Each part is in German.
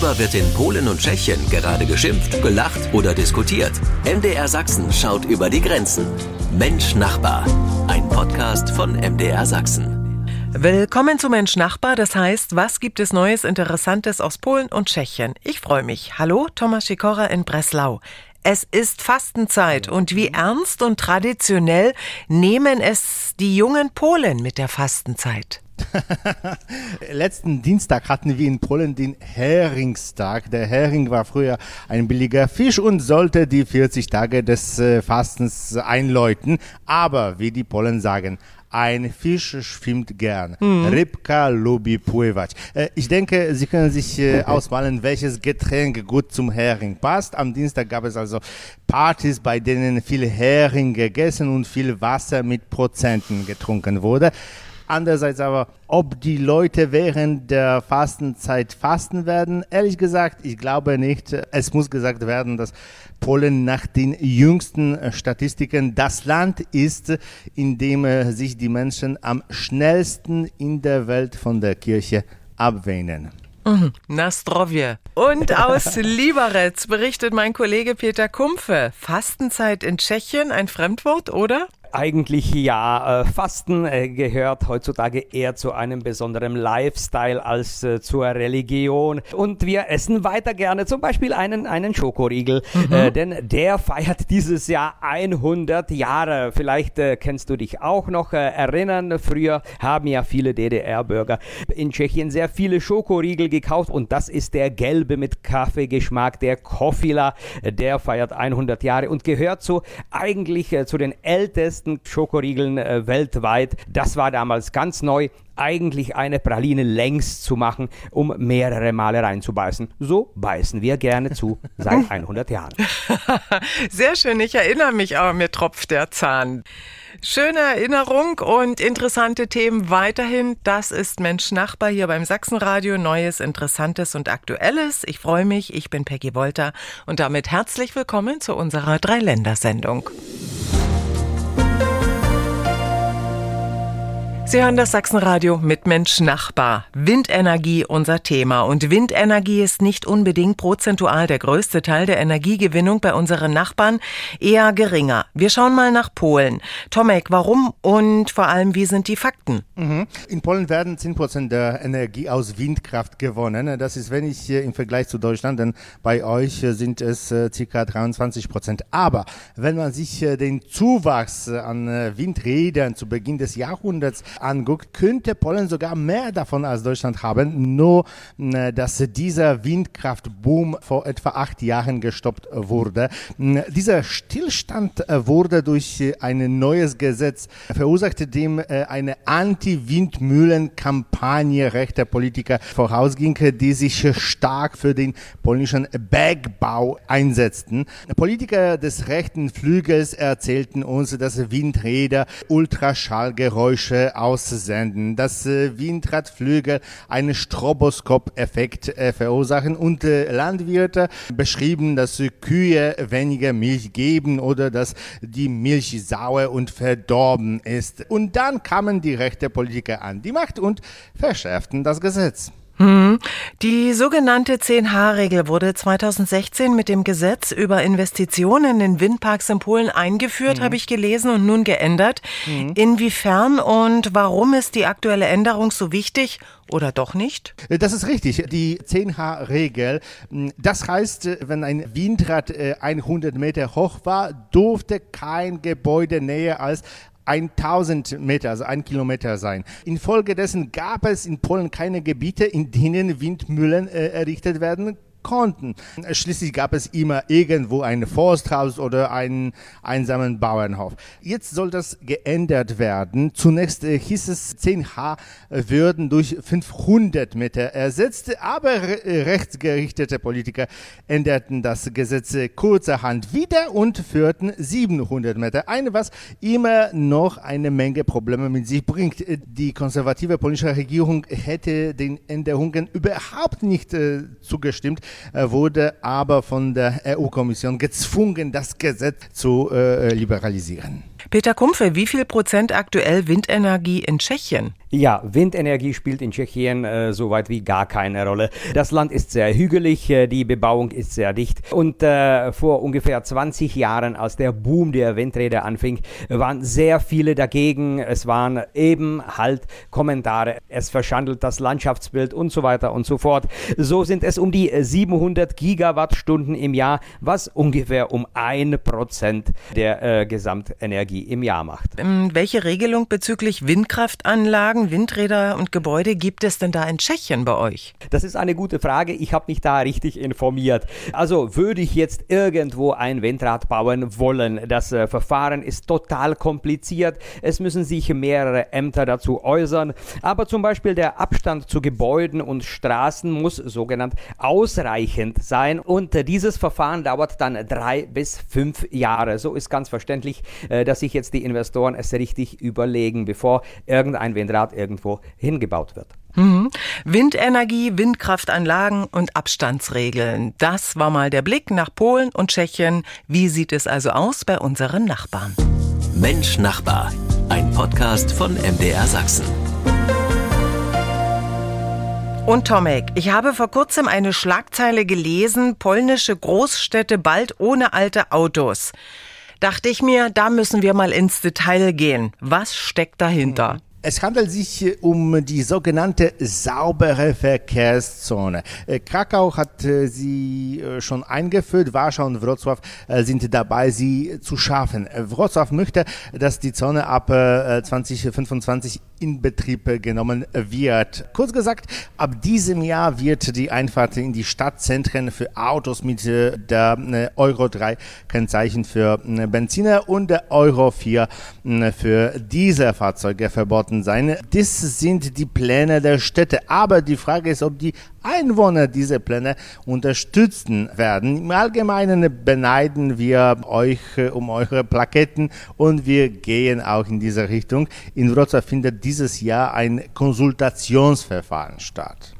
Worüber wird in Polen und Tschechien gerade geschimpft, gelacht oder diskutiert? MDR Sachsen schaut über die Grenzen. Mensch Nachbar. Ein Podcast von MDR Sachsen. Willkommen zu Mensch Nachbar, das heißt, was gibt es Neues, Interessantes aus Polen und Tschechien? Ich freue mich. Hallo, Thomas Sikora in Breslau. Es ist Fastenzeit und wie ernst und traditionell nehmen es die jungen Polen mit der Fastenzeit? Letzten Dienstag hatten wir in Polen den Heringstag. Der Hering war früher ein billiger Fisch und sollte die 40 Tage des äh, Fastens einläuten. Aber wie die Polen sagen, ein Fisch schwimmt gern. Mhm. Rybka lubi pływać. Äh, ich denke, Sie können sich äh, ausmalen, welches Getränk gut zum Hering passt. Am Dienstag gab es also Partys, bei denen viel Hering gegessen und viel Wasser mit Prozenten getrunken wurde. Andererseits aber, ob die Leute während der Fastenzeit fasten werden, ehrlich gesagt, ich glaube nicht. Es muss gesagt werden, dass Polen nach den jüngsten Statistiken das Land ist, in dem äh, sich die Menschen am schnellsten in der Welt von der Kirche abwähnen. Mhm. Na zdrowie. Und aus Liberec berichtet mein Kollege Peter Kumpfe. Fastenzeit in Tschechien, ein Fremdwort, oder? Eigentlich ja. Äh, Fasten äh, gehört heutzutage eher zu einem besonderen Lifestyle als äh, zur Religion. Und wir essen weiter gerne zum Beispiel einen, einen Schokoriegel, mhm. denn der feiert dieses Jahr 100 Jahre. Vielleicht kennst du dich auch noch erinnern. Früher haben ja viele DDR-Bürger in Tschechien sehr viele Schokoriegel gekauft und das ist der gelbe mit Kaffeegeschmack, der Kofila. Der feiert 100 Jahre und gehört so eigentlich zu den ältesten besten Schokoriegeln äh, weltweit. Das war damals ganz neu eigentlich eine Praline längs zu machen, um mehrere Male reinzubeißen. So beißen wir gerne zu seit 100 Jahren. Sehr schön, ich erinnere mich, aber mir tropft der Zahn. Schöne Erinnerung und interessante Themen weiterhin. Das ist Mensch Nachbar hier beim Sachsenradio. Neues, Interessantes und Aktuelles. Ich freue mich. Ich bin Peggy Wolter und damit herzlich willkommen zu unserer Dreiländersendung. Sie hören das Sachsenradio mit Mensch Nachbar. Windenergie unser Thema. Und Windenergie ist nicht unbedingt prozentual der größte Teil der Energiegewinnung bei unseren Nachbarn, eher geringer. Wir schauen mal nach Polen. Tomek, warum und vor allem, wie sind die Fakten? Mhm. In Polen werden 10 Prozent der Energie aus Windkraft gewonnen. Das ist wenig im Vergleich zu Deutschland, denn bei euch sind es äh, ca. 23 Prozent. Aber wenn man sich äh, den Zuwachs an äh, Windrädern zu Beginn des Jahrhunderts anguckt, könnte Polen sogar mehr davon als Deutschland haben, nur äh, dass dieser Windkraftboom vor etwa acht Jahren gestoppt wurde. Äh, dieser Stillstand äh, wurde durch ein neues Gesetz verursacht, dem eine Anti-Windmühlen-Kampagne rechter Politiker vorausging, die sich stark für den polnischen Bergbau einsetzten. Politiker des rechten Flügels erzählten uns, dass Windräder Ultraschallgeräusche aus aussenden, dass äh, Windradflügel einen Stroboskop-Effekt äh, verursachen und äh, Landwirte beschrieben, dass Kühe weniger Milch geben oder dass die Milch sauer und verdorben ist. Und dann kamen die rechte Politiker an die Macht und verschärften das Gesetz. Hm. Die sogenannte 10H-Regel wurde 2016 mit dem Gesetz über Investitionen in Windparks in Polen eingeführt, mhm. habe ich gelesen, und nun geändert. Mhm. Inwiefern und warum ist die aktuelle Änderung so wichtig oder doch nicht? Das ist richtig. Die 10H-Regel, das heißt, wenn ein Windrad 100 äh, Meter hoch war, durfte kein Gebäude näher als 1000 Meter, also ein Kilometer sein. Infolgedessen gab es in Polen keine Gebiete, in denen Windmühlen äh, errichtet werden konnten. Schließlich gab es immer irgendwo ein Forsthaus oder einen einsamen Bauernhof. Jetzt soll das geändert werden. Zunächst äh, hieß es, 10H würden durch 500 Meter ersetzt, aber rechtsgerichtete Politiker änderten das Gesetz kurzerhand wieder und führten 700 Meter ein, was immer noch eine Menge Probleme mit sich bringt. Die konservative polnische Regierung hätte den Änderungen überhaupt nicht äh, zugestimmt wurde aber von der EU-Kommission gezwungen, das Gesetz zu äh, liberalisieren. Peter Kumpfe, wie viel Prozent aktuell Windenergie in Tschechien? Ja, Windenergie spielt in Tschechien äh, so weit wie gar keine Rolle. Das Land ist sehr hügelig, äh, die Bebauung ist sehr dicht und äh, vor ungefähr 20 Jahren, als der Boom der Windräder anfing, waren sehr viele dagegen. Es waren eben halt Kommentare, es verschandelt das Landschaftsbild und so weiter und so fort. So sind es um die 700 Gigawattstunden im Jahr, was ungefähr um ein Prozent der äh, Gesamtenergie im Jahr macht. Ähm, welche Regelung bezüglich Windkraftanlagen Anlagen, Windräder und Gebäude gibt es denn da in Tschechien bei euch? Das ist eine gute Frage. Ich habe mich da richtig informiert. Also würde ich jetzt irgendwo ein Windrad bauen wollen, das äh, Verfahren ist total kompliziert. Es müssen sich mehrere Ämter dazu äußern. Aber zum Beispiel der Abstand zu Gebäuden und Straßen muss sogenannt ausreichend sein. Und äh, dieses Verfahren dauert dann drei bis fünf Jahre. So ist ganz verständlich, äh, dass sich jetzt die Investoren es richtig überlegen, bevor irgendein Windrad irgendwo hingebaut wird. Mhm. Windenergie, Windkraftanlagen und Abstandsregeln. Das war mal der Blick nach Polen und Tschechien. Wie sieht es also aus bei unseren Nachbarn? Mensch Nachbar, ein Podcast von MDR Sachsen. Und Tomek, ich habe vor kurzem eine Schlagzeile gelesen, polnische Großstädte bald ohne alte Autos. Dachte ich mir, da müssen wir mal ins Detail gehen. Was steckt dahinter? Mhm. Es handelt sich um die sogenannte saubere Verkehrszone. Äh, Krakau hat äh, sie äh, schon eingeführt, Warschau und Wrocław sind dabei, sie zu schaffen. Wrocław möchte, dass die Zone ab 2025 in Betrieb genommen wird. Kurz gesagt, ab diesem Jahr wird die Einfahrt in die Stadtzentren für Autos mit der Euro 3 Kennzeichen für Benziner und der Euro 4 für Dieselfahrzeuge verboten worden sein. Das sind die Pläne der Städte. Aber die Frage ist, ob die Einwohner diese Pläne unterstützen werden. Im Allgemeinen beneiden wir euch äh, um eure Plaketten und wir gehen auch in diese Richtung. In Wrocław findet dieses Jahr ein Konsultationsverfahren statt.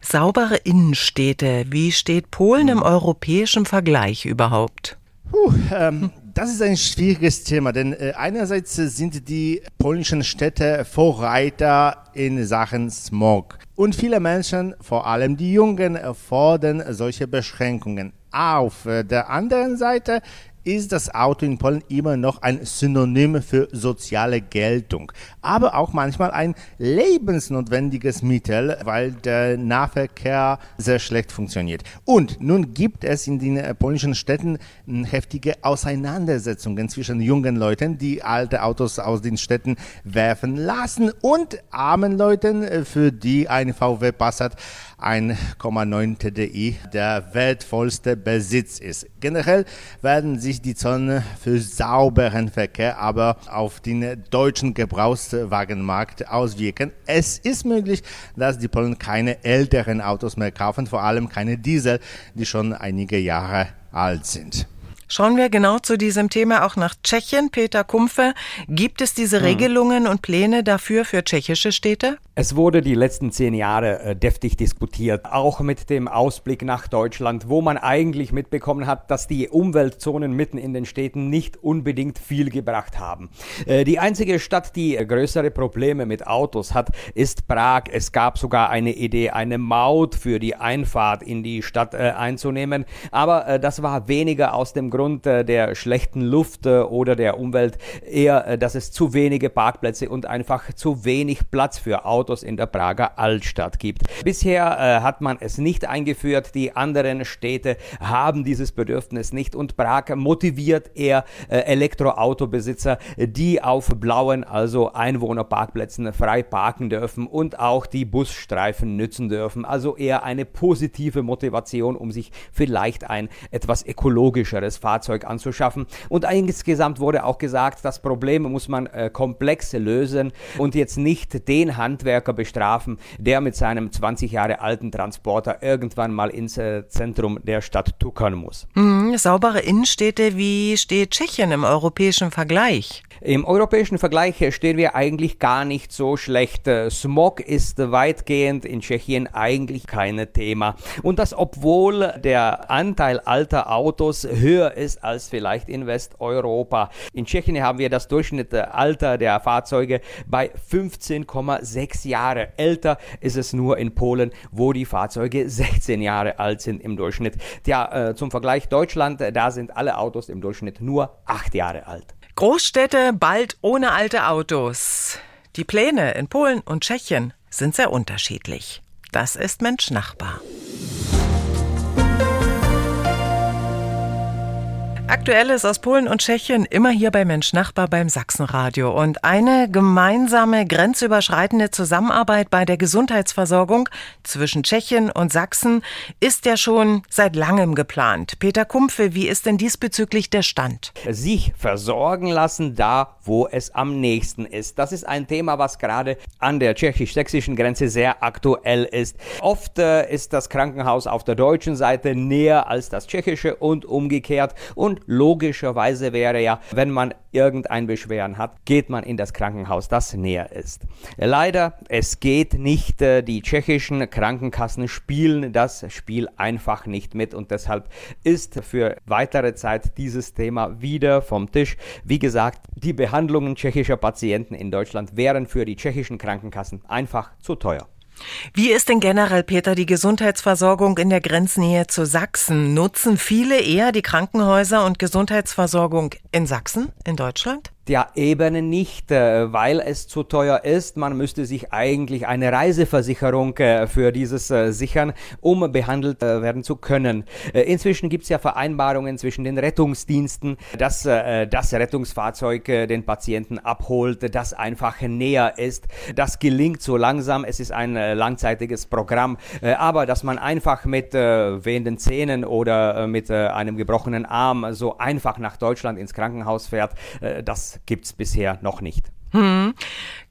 Saubere Innenstädte. Wie steht Polen im europäischen Vergleich überhaupt? Puh, ähm, das ist ein schwieriges Thema, denn äh, einerseits sind die polnischen Städte Vorreiter in Sachen Smog. Und viele Menschen, vor allem die Jungen, fordern solche Beschränkungen. Auf der anderen Seite ist das Auto in Polen immer noch ein Synonym für soziale Geltung, aber auch manchmal ein lebensnotwendiges Mittel, weil der Nahverkehr sehr schlecht funktioniert. Und nun gibt es in den äh, polnischen Städten hm, heftige Auseinandersetzungen zwischen jungen Leuten, die alte Autos aus den Städten werfen lassen, und armen Leuten, äh, für die ein VW Passat 1,9 TDI der wertvollste Besitz ist. Generell werden sich die Zonen für sauberen Verkehr aber auf den deutschen Gebrauchswagenmarkt auswirken. Es ist möglich, dass die Polen keine älteren Autos mehr kaufen, vor allem keine Diesel, die schon einige Jahre alt sind. Schauen wir genau zu diesem Thema auch nach Tschechien. Peter Kumpfe, gibt es diese hm. Regelungen und Pläne dafür für tschechische Städte? Es wurde die letzten zehn Jahre äh, deftig diskutiert, auch mit dem Ausblick nach Deutschland, wo man eigentlich mitbekommen hat, dass die Umweltzonen mitten in den Städten nicht unbedingt viel gebracht haben. Äh, die einzige Stadt, die größere Probleme mit Autos hat, ist Prag. Es gab sogar eine Idee, eine Maut für die Einfahrt in die Stadt äh, einzunehmen, aber äh, das war weniger aus dem Grund äh, der schlechten Luft äh, oder der Umwelt, eher, dass es zu wenige Parkplätze und einfach zu wenig Platz für Autos Autos in der Prager Altstadt gibt. Bisher äh, hat man es nicht eingeführt, die anderen Städte haben dieses Bedürfnis nicht und Prag motiviert eher äh, Elektroautobesitzer, die auf blauen, also Einwohnerparkplätzen frei parken dürfen und auch die Busstreifen nützen dürfen. Also eher eine positive Motivation, um sich vielleicht ein etwas ökologischeres Fahrzeug anzuschaffen. Und insgesamt wurde auch gesagt, das Problem muss man äh, komplex lösen und jetzt nicht den Handwerker Handwerker bestrafen, der mit seinem 20 Jahre alten Transporter irgendwann mal ins äh, Zentrum der Stadt tuckern muss. Mhm, saubere Innenstädte, wie steht Tschechien im europäischen Vergleich? Im europäischen Vergleich stehen wir eigentlich gar nicht so schlecht. Smog ist weitgehend in Tschechien eigentlich kein Thema. Und das obwohl der Anteil alter Autos höher ist als vielleicht in Westeuropa. In Tschechien haben wir das Durchschnittsalter der Fahrzeuge bei 15,6 Jahre. Älter ist es nur in Polen, wo die Fahrzeuge 16 Jahre alt sind im Durchschnitt. Ja, äh, zum Vergleich Deutschland, da sind alle Autos im Durchschnitt nur 8 Jahre alt. Großstädte bald ohne alte Autos. Die Pläne in Polen und Tschechien sind sehr unterschiedlich. Das ist Mensch Nachbar. Aktuelles aus Polen und Tschechien immer hier bei Mensch Nachbar beim Sachsenradio. Und eine gemeinsame grenzüberschreitende Zusammenarbeit bei der Gesundheitsversorgung zwischen Tschechien und Sachsen ist ja schon seit langem geplant. Peter Kumpfe, wie ist denn diesbezüglich der Stand? Sich versorgen lassen da, wo es am nächsten ist. Das ist ein Thema, was gerade an der tschechisch-sächsischen Grenze sehr aktuell ist. Oft äh, ist das Krankenhaus auf der deutschen Seite näher als das tschechische und umgekehrt. Und logischerweise wäre ja, wenn man irgendein Beschweren hat, geht man in das Krankenhaus, das näher ist. Leider, es geht nicht. Äh, die tschechischen Krankenkassen spielen das Spiel einfach nicht mit und deshalb ist für weitere Zeit dieses Thema wieder vom Tisch. Wie gesagt, die Behandlungen tschechischer Patienten in Deutschland wären für die tschechischen Krankenkassen einfach zu teuer. Wie ist denn generell, Peter, die Gesundheitsversorgung in der Grenznähe zu Sachsen? Nutzen viele eher die Krankenhäuser und Gesundheitsversorgung in Sachsen, in Deutschland? Ja, eben nicht, äh, weil es zu teuer ist. Man müsste sich eigentlich eine Reiseversicherung äh, für dieses äh, sichern, um behandelt werden zu können. Inzwischen gibt es ja Vereinbarungen zwischen den Rettungsdiensten, dass das Rettungsfahrzeug den Patienten abholt, das einfach näher ist. Das gelingt so langsam. Es ist ein langzeitiges Programm, aber dass man einfach mit wehenden Zähnen oder mit einem gebrochenen Arm so einfach nach Deutschland ins Krankenhaus fährt, das gibt es bisher noch nicht. Hm.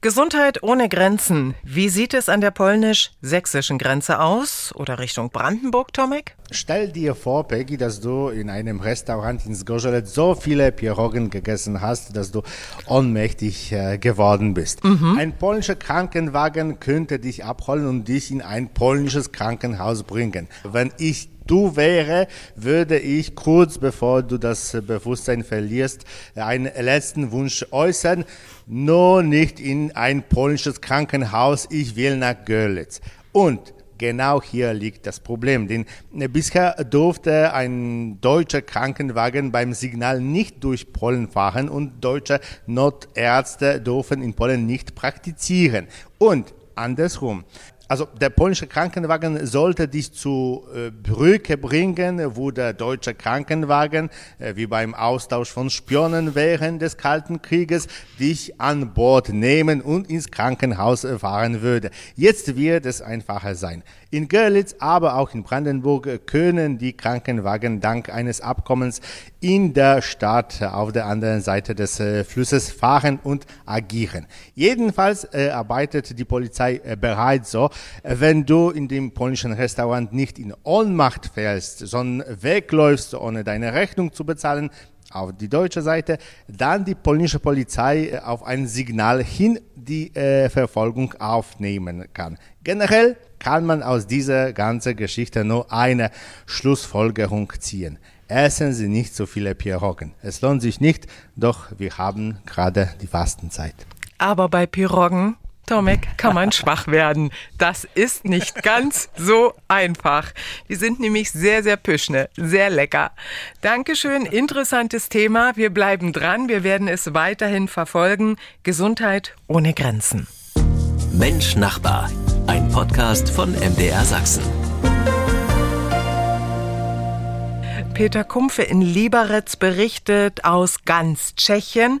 Gesundheit ohne Grenzen. Wie sieht es an der polnisch-sächsischen Grenze aus oder Richtung Brandenburg, Tomek? Stell dir vor, Peggy, dass du in einem Restaurant in Zgorzelec so viele Pierogen gegessen hast, dass du ohnmächtig äh, geworden bist. Mhm. Ein polnischer Krankenwagen könnte dich abholen und dich in ein polnisches Krankenhaus bringen. Wenn ich du wäre, würde ich kurz bevor du das Bewusstsein verlierst, einen letzten Wunsch äußern. Nur nicht in ein polnisches Krankenhaus. Ich will nach Görlitz. Und Genau hier liegt das Problem, denn bisher durfte ein deutscher Krankenwagen beim Signal nicht durch Polen fahren und deutsche Notärzte dürfen in Polen nicht praktizieren. Und andersrum also der polnische Krankenwagen sollte dich zu äh, Brücke bringen, wo der deutsche Krankenwagen, äh, wie beim Austausch von Spionen während des Kalten Krieges, dich an Bord nehmen und ins Krankenhaus fahren würde. Jetzt wird es einfacher sein. In Görlitz, aber auch in Brandenburg können die Krankenwagen dank eines Abkommens in der Stadt auf der anderen Seite des äh, Flusses fahren und agieren. Jedenfalls äh, arbeitet die Polizei äh, bereits so, wenn du in dem polnischen Restaurant nicht in Ohnmacht fällst, sondern wegläufst, ohne deine Rechnung zu bezahlen, auf die deutsche Seite, dann die polnische Polizei auf ein Signal hin die äh, Verfolgung aufnehmen kann. Generell kann man aus dieser ganzen Geschichte nur eine Schlussfolgerung ziehen. Essen Sie nicht so viele Piroggen. Es lohnt sich nicht, doch wir haben gerade die Fastenzeit. Aber bei Piroggen, Tomek, kann man schwach werden. Das ist nicht ganz so einfach. Die sind nämlich sehr, sehr püschne, sehr lecker. Dankeschön, interessantes Thema. Wir bleiben dran. Wir werden es weiterhin verfolgen. Gesundheit ohne Grenzen. Mensch Nachbar ein Podcast von MDR Sachsen. Peter Kumpfe in Liberec berichtet aus ganz Tschechien.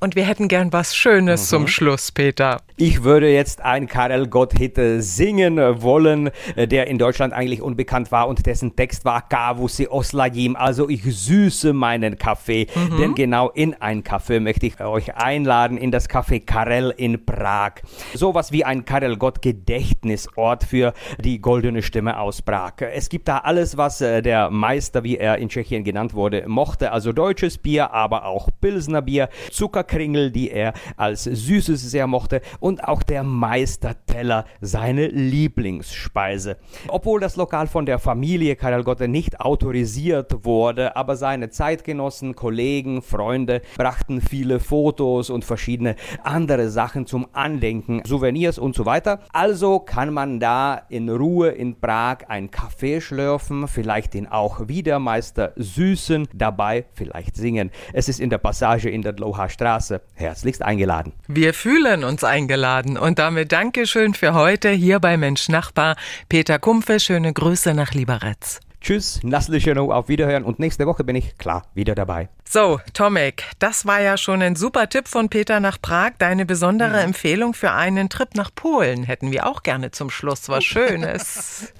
Und wir hätten gern was Schönes mhm. zum Schluss, Peter. Ich würde jetzt ein Karel Gott-Hit singen wollen, der in Deutschland eigentlich unbekannt war und dessen Text war Kavusi Oslajim, also ich süße meinen Kaffee, mhm. denn genau in ein Kaffee möchte ich euch einladen, in das Café Karel in Prag. Sowas wie ein Karel Gott Gedächtnisort für die goldene Stimme aus Prag. Es gibt da alles, was äh, der Meister, wie er in Tschechien genannt wurde, mochte, also deutsches Bier, aber auch Pilsner Bier, Zuckerkringel, die er als süßes sehr mochte und auch der Meisterteller, seine Lieblingsspeise. Obwohl das Lokal von der Familie Karel Gotte nicht autorisiert wurde, aber seine Zeitgenossen, Kollegen, Freunde brachten viele Fotos und verschiedene andere Sachen zum Andenken, Souvenirs und so weiter. Also kann man da in Ruhe in Prag ein Kaffee schlürfen, vielleicht den auch Wiedermeister süßen, dabei vielleicht singen. Es ist in der Passage in der Dlouhá Straße. Herzlichst eingeladen. Wir fühlen uns eingeladen und damit Dankeschön für heute hier bei Mensch Nachbar. Peter Kumpfe, schöne Grüße nach Liberec. Tschüss, Naslicheno, auf Wiederhören und nächste Woche bin ich klar wieder dabei. So, Tomek, das war ja schon ein super Tipp von Peter nach Prag. Deine besondere mhm. Empfehlung für einen Trip nach Polen hätten wir auch gerne zum Schluss. Was Schönes.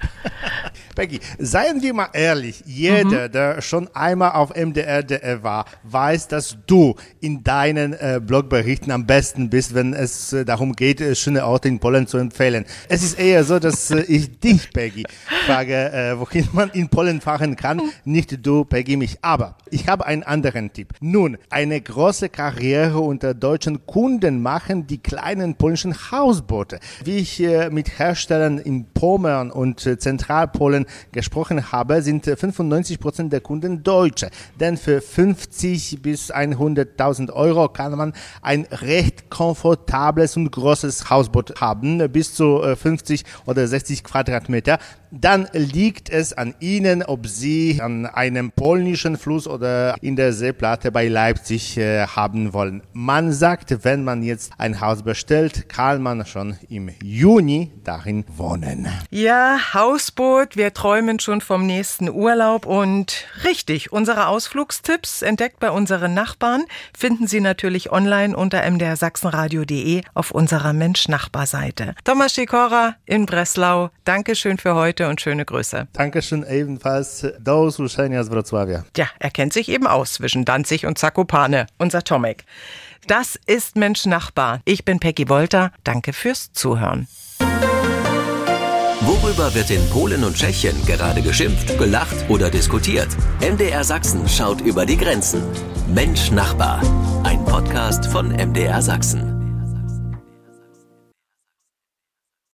Becky, seien wir mal ehrlich, jeder, mhm. der schon einmal auf MDR war, weiß, dass du in deinen äh, Blogberichten am besten bist, wenn es äh, darum geht, äh, schöne Orte in Polen zu empfehlen. Es ist eher so, dass äh, ich dich, Peggy, frage, äh, wohin man in Polen fahren kann, nicht du, Peggy, mich. Aber ich habe einen anderen Tipp. Nun, eine große Karriere unter deutschen Kunden machen die kleinen polnischen Hausboote. Wie ich äh, mit Herstellern in Pommern und äh, Zentralpolen gesprochen habe, sind 95 Prozent der Kunden Deutsche. Denn für 50 bis 100.000 Euro kann man ein recht komfortables und großes Hausboot haben, bis zu 50 äh, oder 60 Quadratmeter. Dann liegt es an Ihnen, ob Sie an einem polnischen Fluss oder in der Seeplatte bei Leipzig äh, haben wollen. Man sagt, wenn man jetzt ein Haus bestellt, kann man schon im Juni darin wohnen. Ja, Hausboot, wir träumen schon vom nächsten Urlaub und richtig, unsere Ausflugstipps entdeckt bei unseren Nachbarn finden Sie natürlich online unter mdrsachsenradio.de auf unserer Mensch-Nachbar-Seite. Thomas Schikora in Breslau, Dankeschön für heute und schöne Grüße. Dankeschön ebenfalls. Do usłyszenia z Wrocławia. Ja, er kennt sich eben aus zwischen Danzig und Zakopane, unser Tomek. Das ist Mensch Nachbar. Ich bin Peggy Wolter. Danke fürs Zuhören. Worüber wird in Polen und Tschechien gerade geschimpft, gelacht oder diskutiert? MDR Sachsen schaut über die Grenzen. Mensch Nachbar. Ein Podcast von MDR Sachsen.